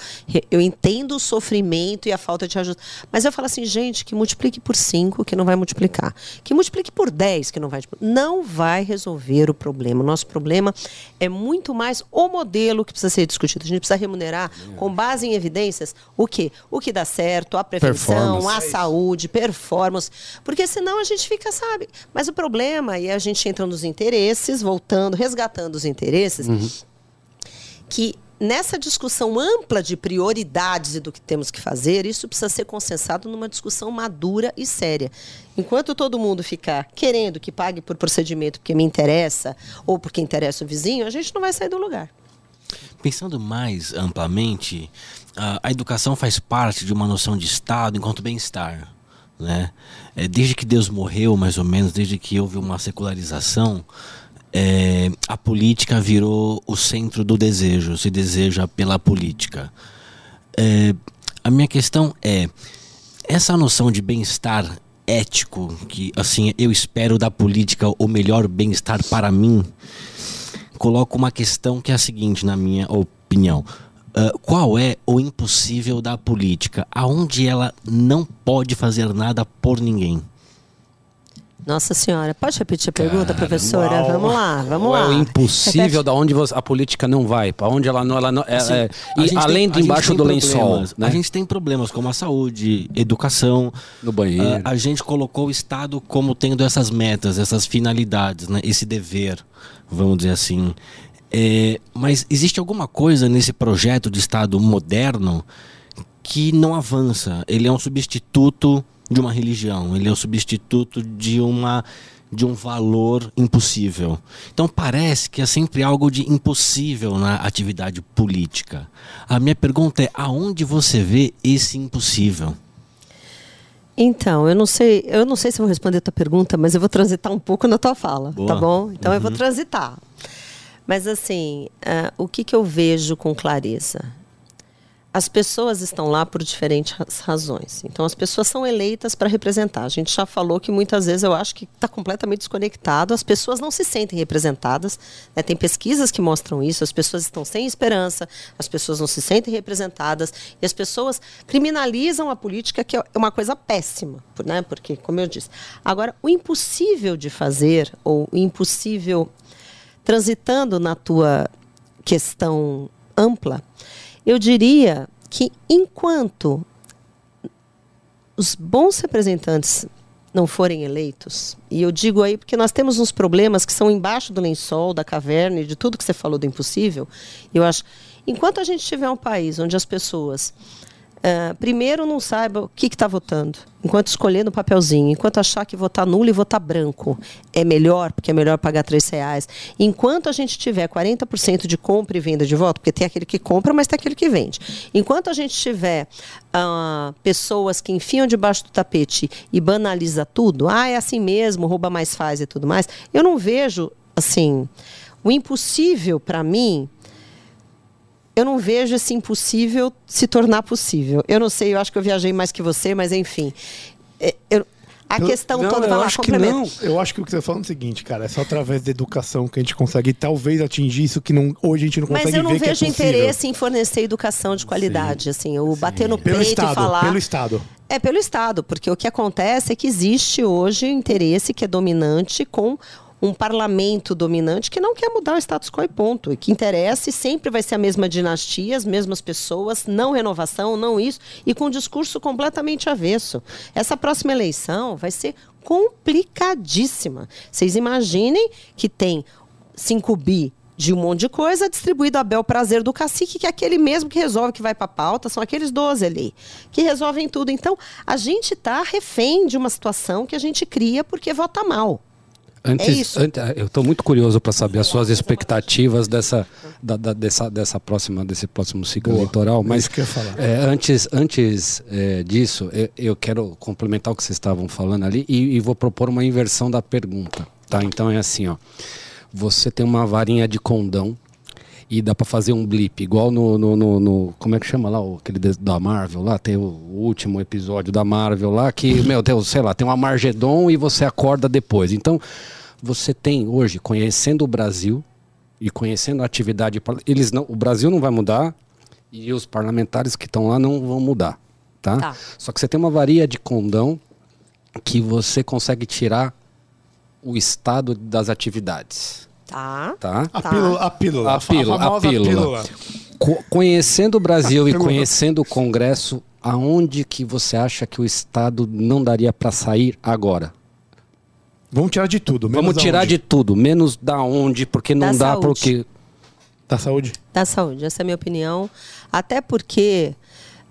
eu entendo o sofrimento e a falta de ajuste, mas eu falo assim, gente, que multiplique por 5, que não vai multiplicar, que multiplique por 10, que não vai, não vai resolver o problema. O nosso problema é muito mais o modelo que precisa ser discutido. A gente precisa remunerar com base em evidências o que, o que dá certo, a prevenção, a saúde, performance, porque senão a gente fica, sabe? Mas o problema, e a gente entra nos interesses, voltando, resgatando os interesses, uhum. que nessa discussão ampla de prioridades e do que temos que fazer, isso precisa ser consensado numa discussão madura e séria. Enquanto todo mundo ficar querendo que pague por procedimento porque me interessa ou porque interessa o vizinho, a gente não vai sair do lugar. Pensando mais amplamente, a, educação faz parte de uma noção de Estado enquanto bem-estar. Né? É, desde que Deus morreu, mais ou menos, desde que houve uma secularização, é, a política virou o centro do desejo, se deseja pela política. É, a minha questão é essa noção de bem-estar ético, que assim eu espero da política o melhor bem-estar para mim, coloca uma questão que é a seguinte, na minha opinião. Uh, qual é o impossível da política? Aonde ela não pode fazer nada por ninguém? Nossa senhora, pode repetir a pergunta, professora? Uau. Vamos lá, vamos Qual lá. É o impossível da onde você, a política não vai, para onde ela não, ela não, é, assim, é, e além tem, de embaixo do lençol, né? A gente tem problemas como a saúde, educação, no banheiro. A, a gente colocou o Estado como tendo essas metas, essas finalidades, né? Esse dever, vamos dizer assim. É, mas existe alguma coisa nesse projeto de Estado moderno que não avança. Ele é um substituto de uma religião, ele é um substituto de uma de um valor impossível. Então parece que é sempre algo de impossível na atividade política. A minha pergunta é: aonde você vê esse impossível? Então, eu não sei, eu não sei se vou responder a tua pergunta, mas eu vou transitar um pouco na tua fala, tá Boa. tá bom? Então uhum. eu vou uhum. transitar. Mas assim, uh, o que, que eu vejo com clareza? As pessoas estão lá por diferentes razões. Então, as pessoas são eleitas para representar. A gente já falou que muitas vezes eu acho que está completamente desconectado. As pessoas não se sentem representadas. Né? Tem pesquisas que mostram isso. As pessoas estão sem esperança, as pessoas não se sentem representadas e as pessoas criminalizam a política, que é uma coisa péssima, né? porque, como eu disse. Agora, o impossível de fazer, ou o impossível transitando na tua questão ampla, eu diria que enquanto os bons representantes não forem eleitos, e eu digo aí porque nós temos uns problemas que são embaixo do lençol, da caverna e de tudo que você falou do impossível, eu acho, enquanto a gente tiver um país onde as pessoas Uh, primeiro, não saiba o que está votando, enquanto escolher no papelzinho, enquanto achar que votar nulo e votar branco é melhor, porque é melhor pagar três reais. Enquanto a gente tiver 40% de compra e venda de voto, porque tem aquele que compra, mas tem aquele que vende. Enquanto a gente tiver uh, pessoas que enfiam debaixo do tapete e banaliza tudo, ah, é assim mesmo, rouba mais faz e tudo mais, eu não vejo, assim, o impossível para mim eu não vejo esse impossível se tornar possível. Eu não sei, eu acho que eu viajei mais que você, mas enfim. É, eu, a eu, questão não, toda eu acho que não. Eu acho que o que você está falando é o seguinte, cara, é só através da educação que a gente consegue talvez atingir isso que não, hoje a gente não consegue Mas eu não vejo é interesse em fornecer educação de qualidade, Sim. assim, o bater no pelo peito estado, e falar. Pelo Estado. É pelo Estado, porque o que acontece é que existe hoje interesse que é dominante com um parlamento dominante que não quer mudar o status quo e ponto. E que interessa e sempre vai ser a mesma dinastia, as mesmas pessoas, não renovação, não isso, e com um discurso completamente avesso. Essa próxima eleição vai ser complicadíssima. Vocês imaginem que tem 5 bi de um monte de coisa, distribuído a bel prazer do cacique, que é aquele mesmo que resolve, que vai para pauta, são aqueles 12 ali, que resolvem tudo. Então, a gente está refém de uma situação que a gente cria porque vota mal. Antes, É isso. ante- eu estou muito curioso para saber as suas expectativas dessa, da- da- dessa, dessa próxima, desse próximo ciclo Boa. eleitoral. É Mas isso que eu ia falar. é, antes, antes é, disso, eu, eu quero complementar o que vocês estavam falando ali e, e vou propor uma inversão da pergunta. Tá? Então é assim, ó. Você tem uma varinha de condão e dá para fazer um blip, igual no, no, no- no- Como é que chama lá? Aquele da Marvel lá, tem o, último episódio da Marvel lá, que, meu Deus, sei lá, tem uma Margedon e você acorda depois. Então, você tem hoje, conhecendo o Brasil e conhecendo a atividade. Eles não, o Brasil não vai mudar e os parlamentares que estão lá não vão mudar. Tá? Tá. Só que você tem uma varia de condão que você consegue tirar o estado das atividades. Tá? Tá? A Tá. pílula, a pílula, A pílula, a pílula. Co- conhecendo o Brasil e conhecendo o Congresso, aonde que você acha que o Estado não daria para sair agora? Vamos tirar de tudo. menos Vamos tirar de tudo, menos da onde, porque não Da dá saúde. porque Da saúde? Da saúde, essa é a minha opinião. Até porque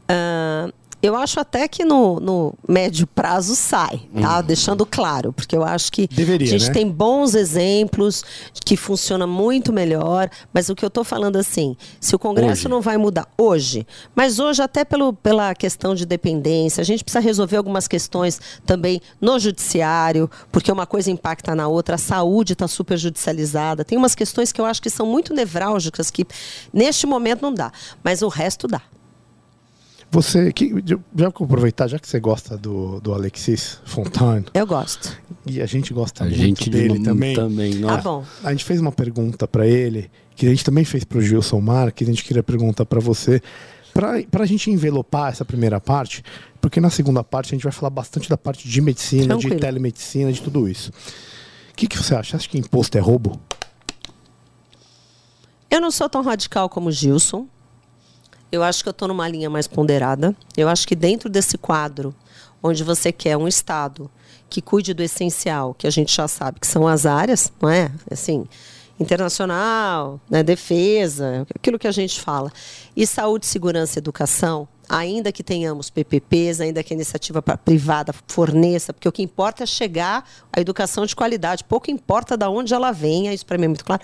ah, eu acho até que no, no médio prazo sai, tá? Deixando claro, porque eu acho que Deveria, a gente né? tem bons exemplos que funciona muito melhor, mas o que eu estou falando assim, se o Congresso Hoje. não vai mudar hoje, mas hoje até pelo, pela questão de dependência, a gente precisa resolver algumas questões também no judiciário, porque uma coisa impacta na outra, a saúde está super judicializada, tem umas questões que eu acho que são muito nevrálgicas que neste momento não dá, mas o resto dá. Você, que, já vou aproveitar, já que você gosta do, do Alexis Fontane, Eu gosto. e a gente gosta a muito gente dele de- também. também Ah, bom. A gente fez uma pergunta pra ele, que a gente também fez pro Gilson Marques, a gente queria perguntar pra você, pra, pra gente envelopar essa primeira parte, porque na segunda parte a gente vai falar bastante da parte de medicina, de Tranquilo. telemedicina, de tudo isso. O que, que você acha? Você acha que imposto é roubo? Eu não sou tão radical como o Gilson. Eu acho que eu estou numa linha mais ponderada. Eu acho que dentro desse quadro, onde você quer um Estado que cuide do essencial, que a gente já sabe que são as áreas, não é? Assim, internacional, né, defesa, aquilo que a gente fala. E saúde, segurança e educação, ainda que tenhamos PPPs, ainda que a iniciativa privada forneça, porque o que importa é chegar à educação de qualidade, pouco importa de onde ela venha, isso para mim é muito claro.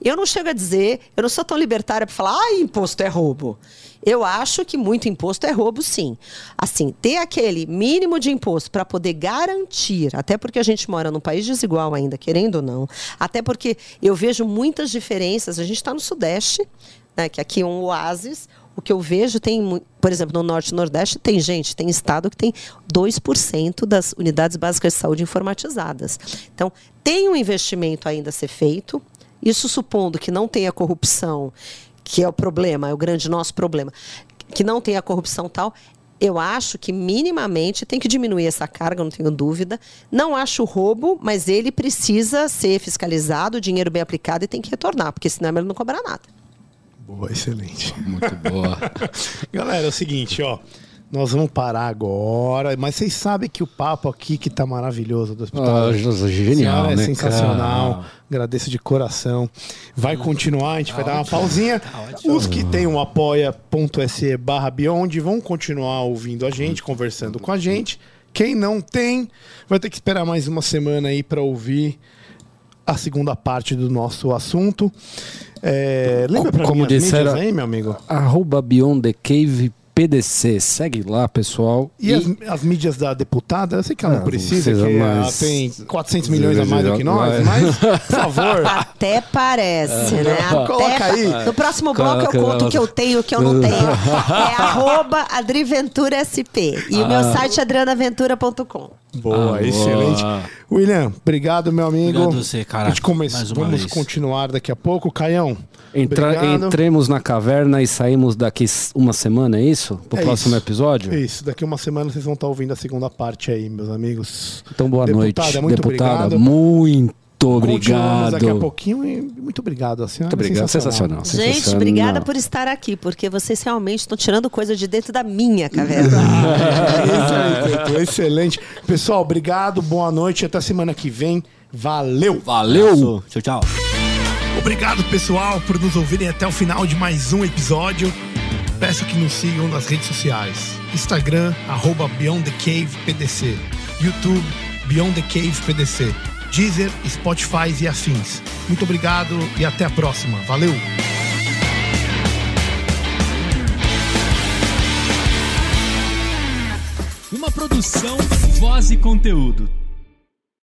Eu não chego a dizer, eu não sou tão libertária para falar, ah, imposto é roubo. Eu acho que muito imposto é roubo, sim. Assim, ter aquele mínimo de imposto para poder garantir, até porque a gente mora num país desigual ainda, querendo ou não, até porque eu vejo muitas diferenças. A gente está no Sudeste, né, que aqui é um oásis. O que eu vejo tem, por exemplo, no Norte e Nordeste, tem gente, tem estado que tem 2% das unidades básicas de saúde informatizadas. Então, tem um investimento ainda a ser feito. Isso supondo que não tenha corrupção, que é o problema, é o grande nosso problema, que não tenha corrupção tal. Eu acho que minimamente tem que diminuir essa carga, não tenho dúvida. Não acho roubo, mas ele precisa ser fiscalizado, dinheiro bem aplicado e tem que retornar, porque senão ele não cobra nada. Boa, excelente. Muito boa. Galera, é o seguinte, ó. Nós vamos parar agora, mas vocês sabem que o papo aqui que tá maravilhoso do hospital. Ah, genial, Senhora, é né, sensacional. cara? Agradeço de coração. Vai continuar, a gente vai dar uma pausinha. Os que têm um apoia.se barra Beyond vão continuar ouvindo a gente, conversando com a gente. Quem não tem, vai ter que esperar mais uma semana aí para ouvir a segunda parte do nosso assunto. É, lembra pra Como mim disseram- aí, meu amigo? Arroba Beyond the Cave PDC. Segue lá, pessoal. E, as, as mídias da deputada, eu sei que ela não Ah, precisa, precisa, que ela mas- tem 400 milhões a mais do que nós, mas, por favor, Até parece, né? Até Coloca pa- aí. No próximo bloco Coloca eu conto o que eu tenho e o que eu não tenho. É arroba Adriventura SP. E o meu Ah. site é adrianaventura.com. boa, Ah, excelente. boa. William, obrigado, meu amigo. Obrigado você, cara. A gente come- Mais Vamos vez. continuar daqui a pouco. Caião, Entra- obrigado. entremos na caverna e saímos daqui uma semana, é isso? Pro É próximo isso. episódio? Isso, daqui uma semana vocês vão estar ouvindo a segunda parte aí, meus amigos. Então, boa Deputada, noite. muito Deputada, obrigado. muito obrigado. daqui a pouquinho e muito obrigado. A senhora Muito é obrigado. Sensacional. Gente, sensacional. obrigada por estar aqui, porque vocês realmente estão tirando coisa de dentro da minha caverna. É, isso excelente. Pessoal, obrigado, boa noite, até semana que vem. Valeu! Valeu! Tchau, tchau. Obrigado, pessoal, por nos ouvirem até o final de mais um episódio. Peço que nos sigam nas redes sociais. Instagram, arroba Beyond the Cave PDC. YouTube, Beyond the Cave PDC. Deezer, Spotify e afins. Muito obrigado e até a próxima. Valeu! Uma produção, voz e conteúdo.